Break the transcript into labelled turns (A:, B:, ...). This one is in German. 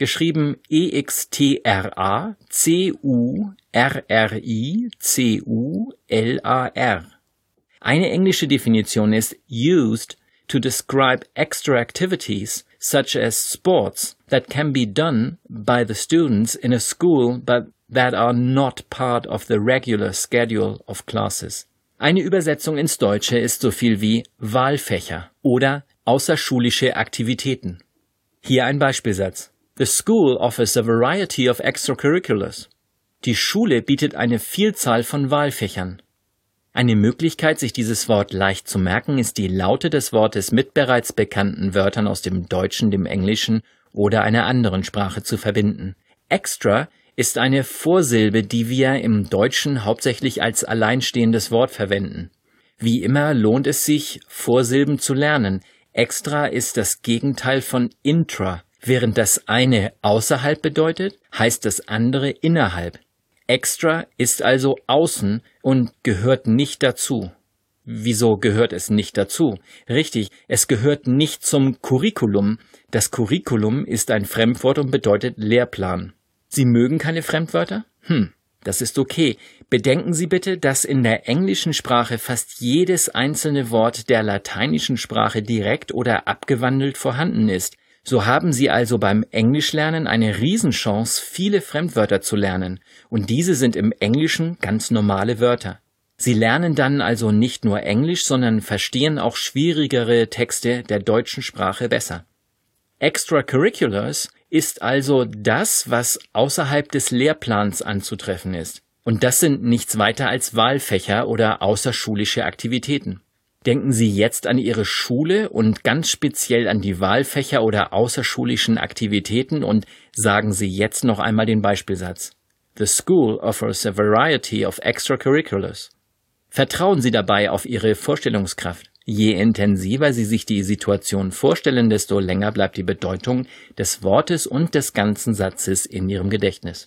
A: geschrieben E-X-T-R-A-C-U-R-R-I-C-U-L-A-R. Eine englische Definition ist used to describe extra activities such as sports that can be done by the students in a school but that are not part of the regular schedule of classes. Eine Übersetzung ins Deutsche ist so viel wie Wahlfächer oder außerschulische Aktivitäten. Hier ein Beispielsatz. The school offers a variety of extracurriculars. Die Schule bietet eine Vielzahl von Wahlfächern. Eine Möglichkeit, sich dieses Wort leicht zu merken, ist die Laute des Wortes mit bereits bekannten Wörtern aus dem Deutschen, dem Englischen oder einer anderen Sprache zu verbinden. Extra ist eine Vorsilbe, die wir im Deutschen hauptsächlich als alleinstehendes Wort verwenden. Wie immer lohnt es sich, Vorsilben zu lernen. Extra ist das Gegenteil von intra. Während das eine außerhalb bedeutet, heißt das andere innerhalb. Extra ist also außen und gehört nicht dazu. Wieso gehört es nicht dazu? Richtig, es gehört nicht zum Curriculum. Das Curriculum ist ein Fremdwort und bedeutet Lehrplan. Sie mögen keine Fremdwörter? Hm, das ist okay. Bedenken Sie bitte, dass in der englischen Sprache fast jedes einzelne Wort der lateinischen Sprache direkt oder abgewandelt vorhanden ist. So haben Sie also beim Englischlernen eine Riesenchance, viele Fremdwörter zu lernen, und diese sind im Englischen ganz normale Wörter. Sie lernen dann also nicht nur Englisch, sondern verstehen auch schwierigere Texte der deutschen Sprache besser. Extracurriculars ist also das, was außerhalb des Lehrplans anzutreffen ist. Und das sind nichts weiter als Wahlfächer oder außerschulische Aktivitäten. Denken Sie jetzt an Ihre Schule und ganz speziell an die Wahlfächer oder außerschulischen Aktivitäten und sagen Sie jetzt noch einmal den Beispielsatz. The school offers a variety of extracurriculars. Vertrauen Sie dabei auf Ihre Vorstellungskraft. Je intensiver Sie sich die Situation vorstellen, desto länger bleibt die Bedeutung des Wortes und des ganzen Satzes in Ihrem Gedächtnis.